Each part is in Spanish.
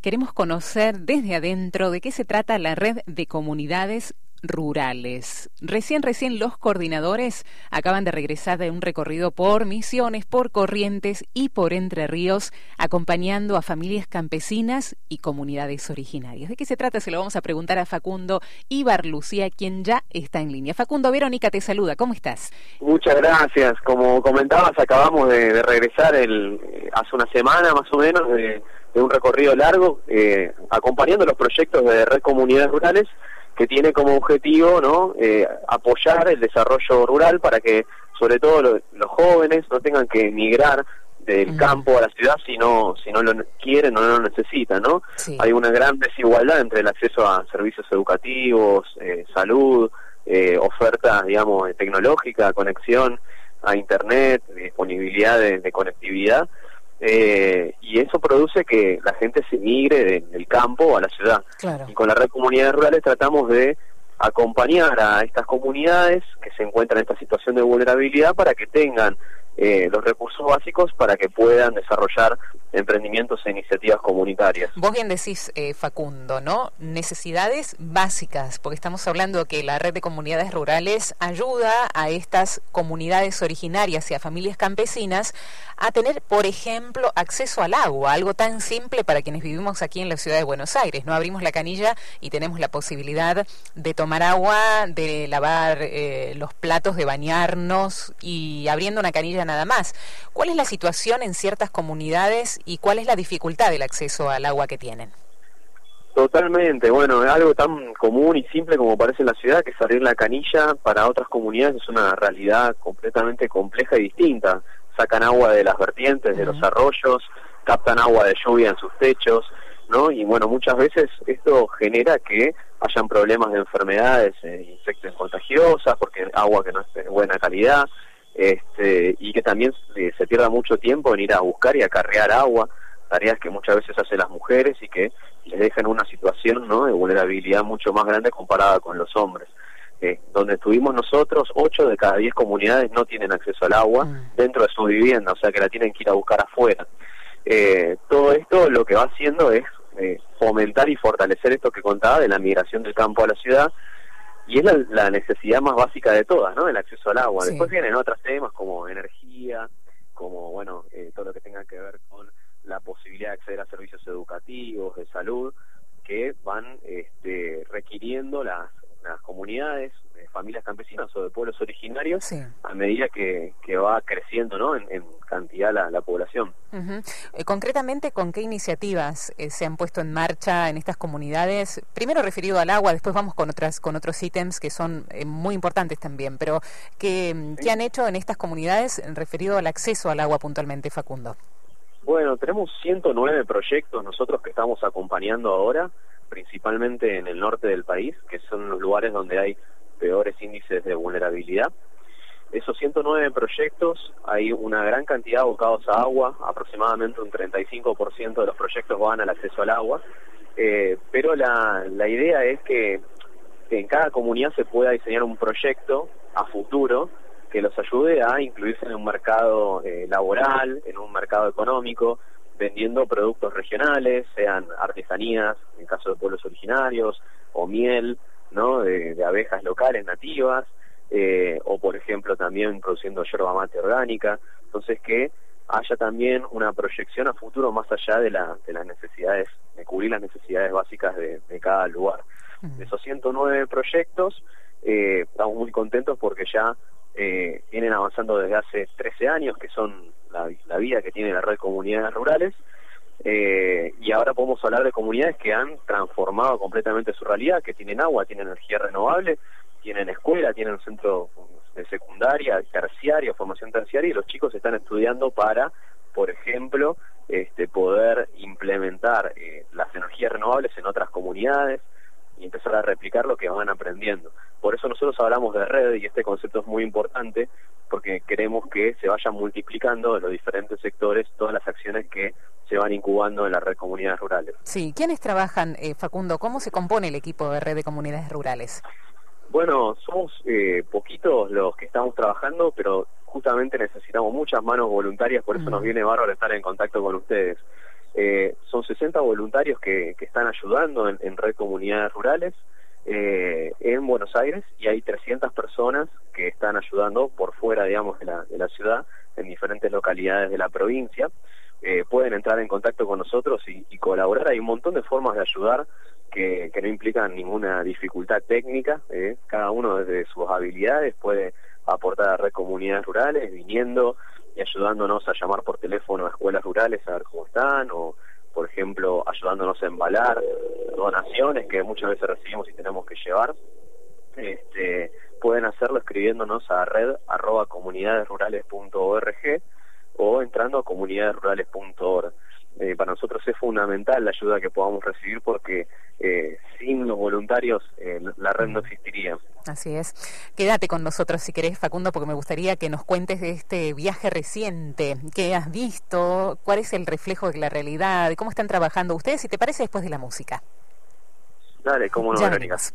Queremos conocer desde adentro de qué se trata la red de comunidades rurales. Recién, recién los coordinadores acaban de regresar de un recorrido por Misiones, por Corrientes y por Entre Ríos, acompañando a familias campesinas y comunidades originarias. ¿De qué se trata? Se lo vamos a preguntar a Facundo Ibar Lucía, quien ya está en línea. Facundo, Verónica te saluda. ¿Cómo estás? Muchas gracias. Como comentabas, acabamos de, regresar el, hace una semana más o menos de, un recorrido largo, eh, acompañando los proyectos de Red Comunidades Rurales que tiene como objetivo no eh, apoyar el desarrollo rural para que sobre todo los jóvenes no tengan que emigrar del campo a la ciudad si no si no lo quieren o no lo necesitan no hay una gran desigualdad entre el acceso a servicios educativos eh, salud eh, oferta digamos tecnológica conexión a internet disponibilidad de conectividad eh, y eso produce que la gente se migre del campo a la ciudad. Y con la red comunidades rurales tratamos de acompañar a estas comunidades que se encuentran en esta situación de vulnerabilidad para que tengan eh, los recursos básicos para que puedan desarrollar emprendimientos e iniciativas comunitarias. Vos bien decís, eh, Facundo, ¿no? Necesidades básicas, porque estamos hablando que la red de comunidades rurales ayuda a estas comunidades originarias y a familias campesinas a tener, por ejemplo, acceso al agua, algo tan simple para quienes vivimos aquí en la ciudad de Buenos Aires. No abrimos la canilla y tenemos la posibilidad de tomar agua, de lavar eh, los platos, de bañarnos y abriendo una canilla nada más. ¿Cuál es la situación en ciertas comunidades y cuál es la dificultad del acceso al agua que tienen? Totalmente, bueno, es algo tan común y simple como parece en la ciudad, que salir la canilla para otras comunidades es una realidad completamente compleja y distinta. Sacan agua de las vertientes, de los arroyos, captan agua de lluvia en sus techos, ¿no? Y bueno, muchas veces esto genera que hayan problemas de enfermedades, eh, infecciones contagiosas, porque agua que no es de buena calidad, este, y que también se pierda mucho tiempo en ir a buscar y acarrear agua, tareas que muchas veces hacen las mujeres y que les dejan una situación ¿no? de vulnerabilidad mucho más grande comparada con los hombres. Eh, donde estuvimos nosotros, 8 de cada 10 comunidades no tienen acceso al agua mm. dentro de su vivienda, o sea que la tienen que ir a buscar afuera. Eh, todo esto lo que va haciendo es eh, fomentar y fortalecer esto que contaba de la migración del campo a la ciudad, y es la, necesidad más básica de todas, ¿no? El acceso al agua. Después vienen otros temas como energía, como, bueno, eh, todo lo que tenga que ver con la posibilidad de acceder a servicios educativos, de salud, que van este, requiriendo las, las comunidades, familias campesinas o de pueblos originarios a medida que, que, va creciendo ¿no? en, cantidad la, la población. Eh, concretamente, ¿con qué iniciativas eh, se han puesto en marcha en estas comunidades? Primero referido al agua, después vamos con otras con otros ítems que son eh, muy importantes también, pero ¿qué, ¿qué han hecho en estas comunidades referido al acceso al agua puntualmente, Facundo? Bueno, tenemos 109 proyectos nosotros que estamos acompañando ahora, principalmente en el norte del país, que son los lugares donde hay peores índices de vulnerabilidad. Esos 109 proyectos, hay una gran cantidad abocados a agua, aproximadamente un 35% de los proyectos van al acceso al agua, eh, pero la, la idea es que, en cada comunidad se pueda diseñar un proyecto a futuro que los ayude a incluirse en un mercado eh, laboral, en un mercado económico, vendiendo productos regionales, sean artesanías, en caso de pueblos originarios, o miel, ¿no? de, abejas locales nativas, eh, o por ejemplo también produciendo yerba mate orgánica. Entonces que haya también una proyección a futuro más allá de, la, de las necesidades, de cubrir las necesidades básicas de, cada lugar. De esos 109 proyectos, eh, estamos muy contentos porque ya eh, vienen avanzando desde hace 13 años, que son la, la vida que tiene la red de comunidades rurales, eh, y ahora podemos hablar de comunidades que han transformado completamente su realidad, que tienen agua, tienen energía renovable, tienen escuela, tienen centro de secundaria, terciaria, formación terciaria, y los chicos están estudiando para, por ejemplo, este, poder implementar eh, las energías renovables en otras comunidades y empezar a replicar lo que van aprendiendo. Por eso nosotros hablamos de red y este concepto es muy importante porque queremos que se vayan multiplicando en los diferentes sectores todas las acciones que se van incubando en la red de comunidades rurales. Sí, ¿quiénes trabajan, eh, Facundo? ¿Cómo se compone el equipo de red de comunidades rurales? Bueno, somos eh, poquitos los que estamos trabajando, pero justamente necesitamos muchas manos voluntarias, por eso nos viene bárbaro estar en contacto con ustedes. Eh, son 60 voluntarios que, que están ayudando en, red comunidades rurales eh, en Buenos Aires y hay 300 personas que están ayudando por fuera, digamos, de la, de la ciudad en diferentes localidades de la provincia. Eh, pueden entrar en contacto con nosotros y, y, colaborar. Hay un montón de formas de ayudar que, no implican ninguna dificultad técnica. Eh. Cada uno desde sus habilidades puede aportar a red comunidades rurales, viniendo y ayudándonos a llamar por teléfono a escuelas rurales a ver cómo están, o por ejemplo ayudándonos a embalar donaciones que muchas veces recibimos y tenemos que llevar. Este, pueden hacerlo escribiéndonos a red arroba o entrando a comunidadesrurales.org. Eh, para nosotros es fundamental la ayuda que podamos recibir porque eh, sin los voluntarios eh, la red no existiría. Así es. Quédate con nosotros si querés, Facundo, porque me gustaría que nos cuentes de este viaje reciente. ¿Qué has visto? ¿Cuál es el reflejo de la realidad? ¿Cómo están trabajando ustedes? Si te parece, después de la música. Dale, cómo no, hace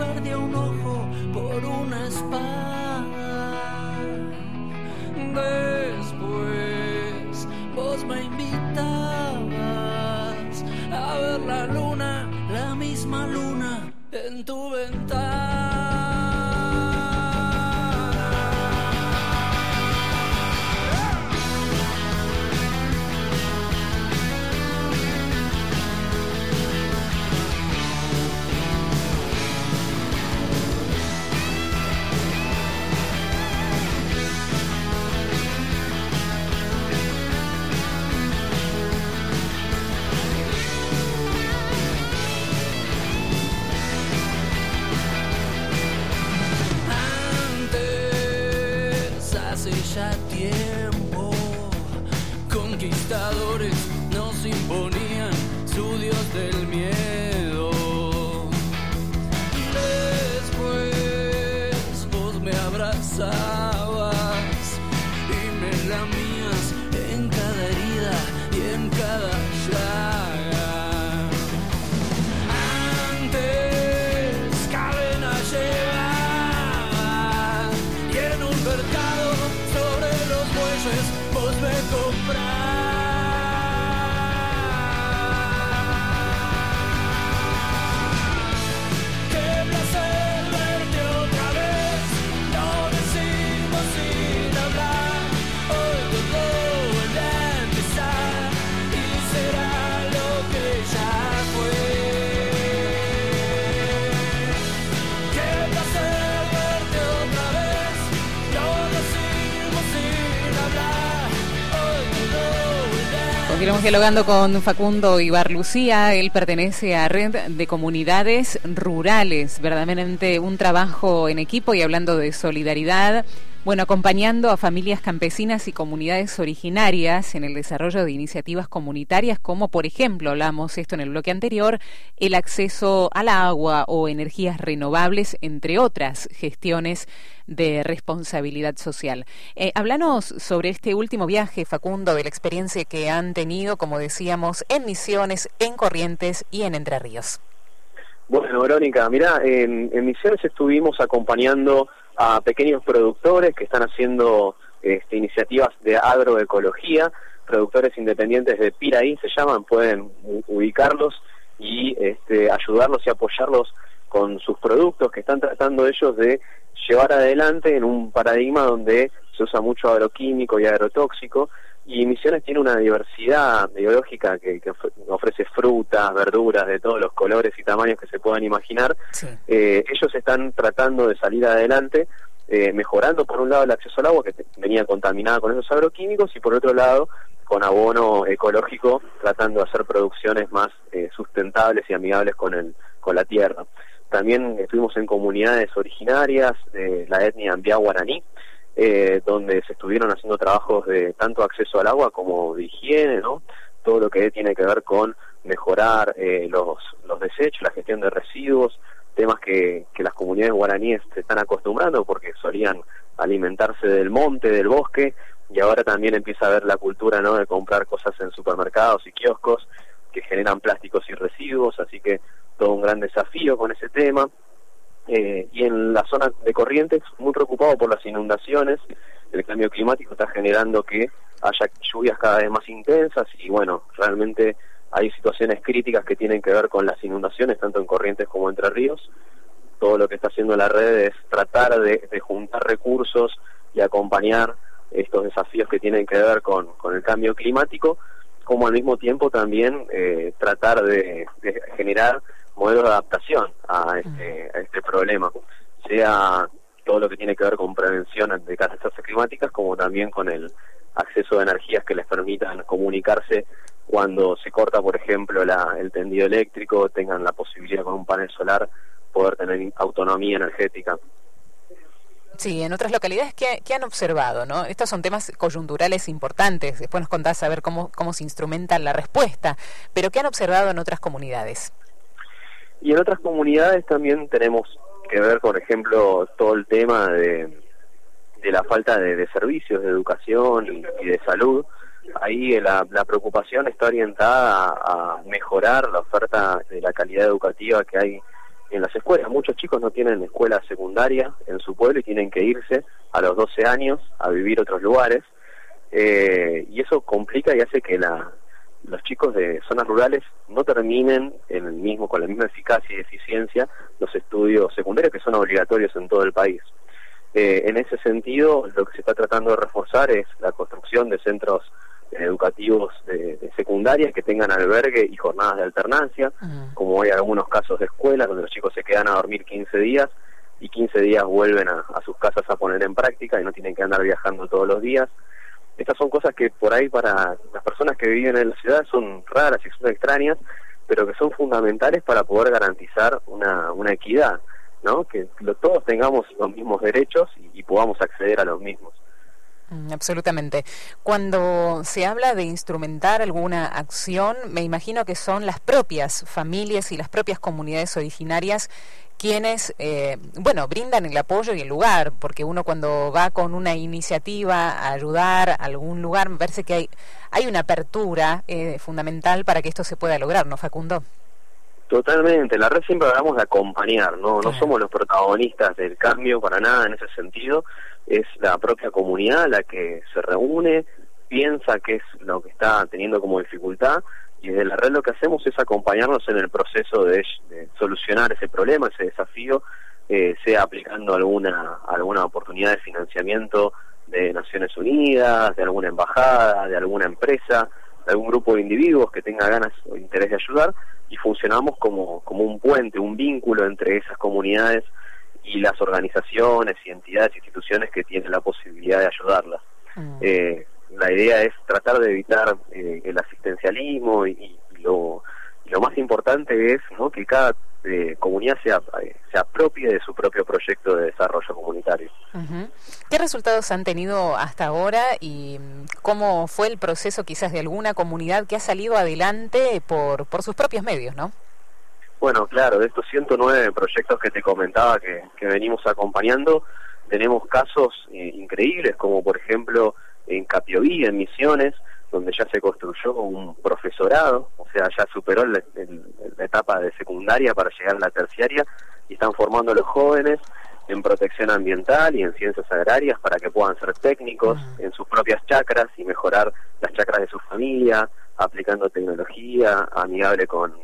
y perdí un ojo por una espada. Después vos me invitabas a ver la luna, la misma luna en tu ventana. Seguimos dialogando con Facundo Ibarlucía. Él pertenece a Red de Comunidades Rurales. Verdaderamente un trabajo en equipo y hablando de solidaridad. Bueno, acompañando a familias campesinas y comunidades originarias en el desarrollo de iniciativas comunitarias, como por ejemplo, hablamos esto en el bloque anterior, el acceso al agua o energías renovables, entre otras gestiones de responsabilidad social. Eh, háblanos sobre este último viaje, Facundo, de la experiencia que han tenido, como decíamos, en Misiones, en Corrientes y en Entre Ríos. Bueno, Verónica, mira, en, en Misiones estuvimos acompañando a pequeños productores que están haciendo este, iniciativas de agroecología, productores independientes de Piraí se llaman, pueden ubicarlos y este, ayudarlos y apoyarlos con sus productos que están tratando ellos de llevar adelante en un paradigma donde se usa mucho agroquímico y agrotóxico y Misiones tiene una diversidad biológica que, ofrece frutas, verduras de todos los colores y tamaños que se puedan imaginar. Eh, ellos están tratando de salir adelante, eh, mejorando por un lado el acceso al agua que venía contaminada con esos agroquímicos y por otro lado con abono ecológico, tratando de hacer producciones más eh, sustentables y amigables con, el, con la tierra. También estuvimos en comunidades originarias de la etnia Ambia Guaraní, eh, donde se estuvieron haciendo trabajos de tanto acceso al agua como de higiene, ¿no? Todo lo que tiene que ver con mejorar eh, los, los desechos, la gestión de residuos, temas que, que las comunidades guaraníes se están acostumbrando porque solían alimentarse del monte, del bosque, y ahora también empieza a haber la cultura ¿no? de comprar cosas en supermercados y kioscos que generan plásticos y residuos, así que todo un gran desafío con ese tema. Eh, y en la zona de Corrientes, muy preocupado por las inundaciones, el cambio climático está generando que haya lluvias cada vez más intensas y bueno, realmente hay situaciones críticas que tienen que ver con las inundaciones, tanto en Corrientes como Entre Ríos. Todo lo que está haciendo la red es tratar de, juntar recursos y acompañar estos desafíos que tienen que ver con, con el cambio climático, como al mismo tiempo también eh, tratar de, generar modelos de adaptación a este, a este problema, sea todo lo que tiene que ver con prevención de catástrofes climáticas, como también con el acceso de energías que les permitan comunicarse cuando se corta, por ejemplo, la, el tendido eléctrico, tengan la posibilidad con un panel solar poder tener autonomía energética. Sí, en otras localidades, ¿qué, han observado? ¿no? Estos son temas coyunturales importantes. Después nos contás a ver cómo, cómo se instrumenta la respuesta. Pero ¿qué han observado en otras comunidades? Y en otras comunidades también tenemos que ver, por ejemplo, todo el tema de, de la falta de, servicios de educación y, de salud. Ahí la, la, preocupación está orientada a, a mejorar la oferta de la calidad educativa que hay en las escuelas. Muchos chicos no tienen escuela secundaria en su pueblo y tienen que irse a los 12 años a vivir otros lugares. Eh, y eso complica y hace que la, los chicos de zonas rurales no terminen en el mismo con la misma eficacia y eficiencia los estudios secundarios que son obligatorios en todo el país. Eh, en ese sentido, lo que se está tratando de reforzar es la construcción de centros educativos de, secundaria que tengan albergue y jornadas de alternancia, como hay algunos casos de escuelas donde los chicos se quedan a dormir 15 días y 15 días vuelven a, sus casas a poner en práctica y no tienen que andar viajando todos los días. Estas son cosas que por ahí para las personas que viven en la ciudad son raras y son extrañas, pero que son fundamentales para poder garantizar una, una equidad, ¿no? que todos tengamos los mismos derechos y podamos acceder a los mismos. Mm, absolutamente. Cuando se habla de instrumentar alguna acción, me imagino que son las propias familias y las propias comunidades originarias quienes, eh, bueno, brindan el apoyo y el lugar, porque uno cuando va con una iniciativa a ayudar a algún lugar, me parece que hay, hay una apertura eh, fundamental para que esto se pueda lograr, ¿no, Facundo? Totalmente, la red siempre hablamos de acompañar, ¿no? No somos los protagonistas del cambio para nada en ese sentido, es la propia comunidad la que se reúne, piensa qué es lo que está teniendo como dificultad y desde la red lo que hacemos es acompañarnos en el proceso de, solucionar ese problema, ese desafío, eh, sea aplicando alguna, alguna oportunidad de financiamiento de Naciones Unidas, de alguna embajada, de alguna empresa, de algún grupo de individuos que tenga ganas o interés de ayudar y funcionamos como, como un puente, un vínculo entre esas comunidades y las organizaciones y entidades, instituciones que tienen la posibilidad de ayudarlas. Mm. Eh, la idea es tratar de evitar eh, el asistencialismo y, lo, lo más importante es ¿no? que cada eh, comunidad sea, se apropie de su propio proyecto de desarrollo comunitario. ¿Qué resultados han tenido hasta ahora y cómo fue el proceso quizás de alguna comunidad que ha salido adelante por, por sus propios medios, no? Bueno, claro, de estos 109 proyectos que te comentaba que, que venimos acompañando, tenemos casos eh, increíbles, como por ejemplo en Capioví, en Misiones, donde ya se construyó un profesorado, o sea, ya superó la, etapa de secundaria para llegar a la terciaria y están formando a los jóvenes en protección ambiental y en ciencias agrarias para que puedan ser técnicos en sus propias chacras y mejorar las chacras de su familia, aplicando tecnología amigable con,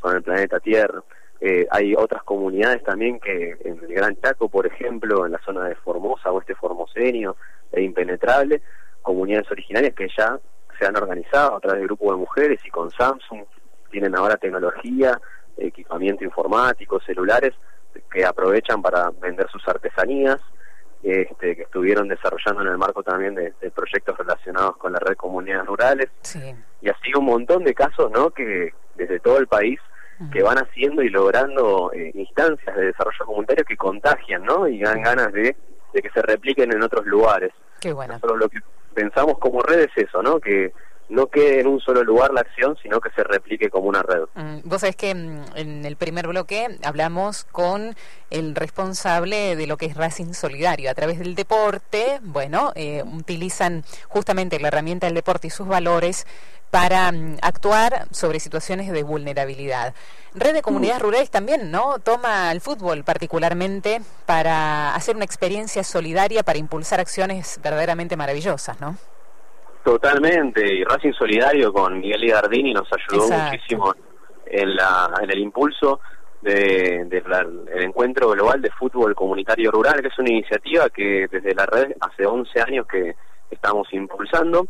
con el planeta Tierra. Eh, hay otras comunidades también que en el Gran Chaco, por ejemplo, en la zona de Formosa, o este formosenio, e impenetrable, comunidades originarias que ya se han organizado a través de grupos de mujeres y con Samsung tienen ahora tecnología, equipamiento informático, celulares, que aprovechan para vender sus artesanías este, que estuvieron desarrollando en el marco también de, proyectos relacionados con la red de comunidades rurales. Y así un montón de casos, ¿no? Que desde todo el país que van haciendo y logrando eh, instancias de desarrollo comunitario que contagian, ¿no? Y dan ganas de, de que se repliquen en otros lugares. Qué bueno. lo que pensamos como red es eso, ¿no? Que no quede en un solo lugar la acción, sino que se replique como una red. Mm, vos sabés que mm, en el primer bloque hablamos con el responsable de lo que es Racing Solidario. A través del deporte, bueno, eh, utilizan justamente la herramienta del deporte y sus valores para mm, actuar sobre situaciones de vulnerabilidad. Red de Comunidades Rurales también, ¿no? Toma el fútbol particularmente para hacer una experiencia solidaria para impulsar acciones verdaderamente maravillosas, ¿no? Totalmente, y Racing Solidario con Miguel Gardini nos ayudó muchísimo en, la, en el impulso del de, encuentro global de fútbol comunitario rural, que es una iniciativa que desde la red hace 11 años que estamos impulsando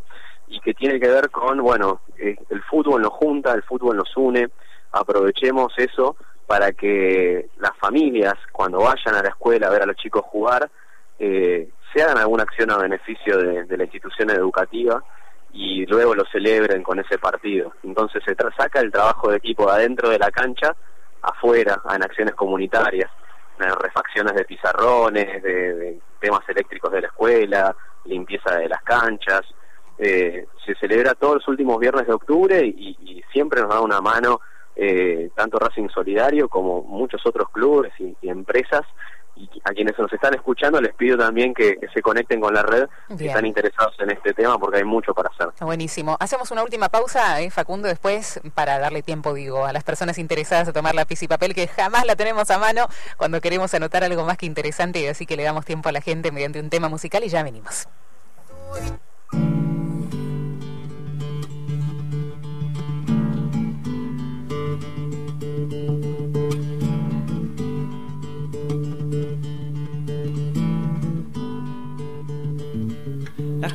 y que tiene que ver con, bueno, eh, el fútbol nos junta, el fútbol nos une, aprovechemos eso para que las familias cuando vayan a la escuela a ver a los chicos jugar, eh, se hagan alguna acción a beneficio de, la institución educativa y luego lo celebren con ese partido. Entonces se saca el trabajo de equipo adentro de la cancha, afuera, en acciones comunitarias, en refacciones de pizarrones, de, temas eléctricos de la escuela, limpieza de las canchas. Eh, se celebra todos los últimos viernes de octubre y, siempre nos da una mano eh, tanto Racing Solidario como muchos otros clubes y empresas y a quienes nos están escuchando les pido también que, se conecten con la red, que están interesados en este tema porque hay mucho para hacer. Buenísimo. Hacemos una última pausa, ¿eh, Facundo, después para darle tiempo, digo, a las personas interesadas a tomar lápiz y papel, que jamás la tenemos a mano cuando queremos anotar algo más que interesante, y así que le damos tiempo a la gente mediante un tema musical y ya venimos.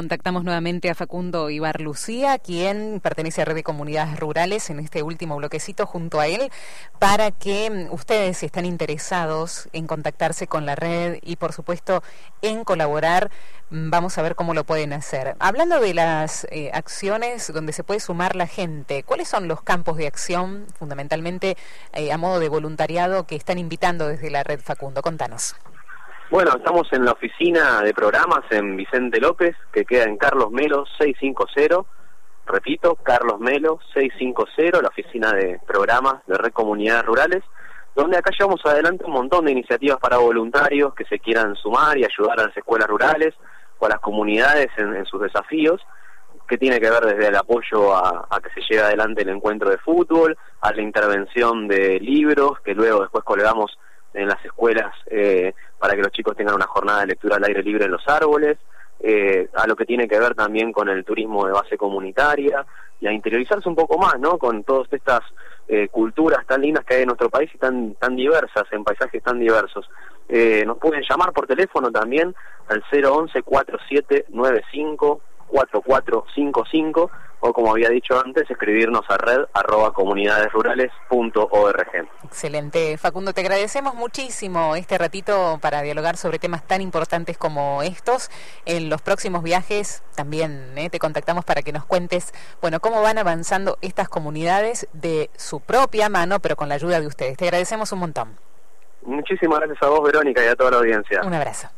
Contactamos nuevamente a Facundo Ibar Lucía, quien pertenece a Red de Comunidades Rurales en este último bloquecito junto a él, para que mm, ustedes, si están interesados en contactarse con la red y por supuesto en colaborar, mm, vamos a ver cómo lo pueden hacer. Hablando de las eh, acciones donde se puede sumar la gente, ¿cuáles son los campos de acción fundamentalmente eh, a modo de voluntariado que están invitando desde la red Facundo? Contanos. Bueno, estamos en la oficina de programas en Vicente López, que queda en Carlos Melo 650. Repito, Carlos Melo 650, la oficina de programas de Red Comunidades Rurales, donde acá llevamos adelante un montón de iniciativas para voluntarios que se quieran sumar y ayudar a las escuelas rurales, con las comunidades en, sus desafíos, que tiene que ver desde el apoyo a, que se lleve adelante el encuentro de fútbol, a la intervención de libros, que luego después colgamos en las escuelas eh, para que los chicos tengan una jornada de lectura al aire libre en los árboles, eh, a lo que tiene que ver también con el turismo de base comunitaria y a interiorizarse un poco más, ¿no? Con todas estas eh, culturas tan lindas que hay en nuestro país y tan tan diversas, en paisajes tan diversos. Eh, nos pueden llamar por teléfono también al 011 4795 4455 o como había dicho antes, escribirnos a red arroba comunidadesrurales.org. Excelente. Facundo, te agradecemos muchísimo este ratito para dialogar sobre temas tan importantes como estos. En los próximos viajes también ¿eh? te contactamos para que nos cuentes, bueno, cómo van avanzando estas comunidades de su propia mano, pero con la ayuda de ustedes. Te agradecemos un montón. Muchísimas gracias a vos, Verónica, y a toda la audiencia. Un abrazo.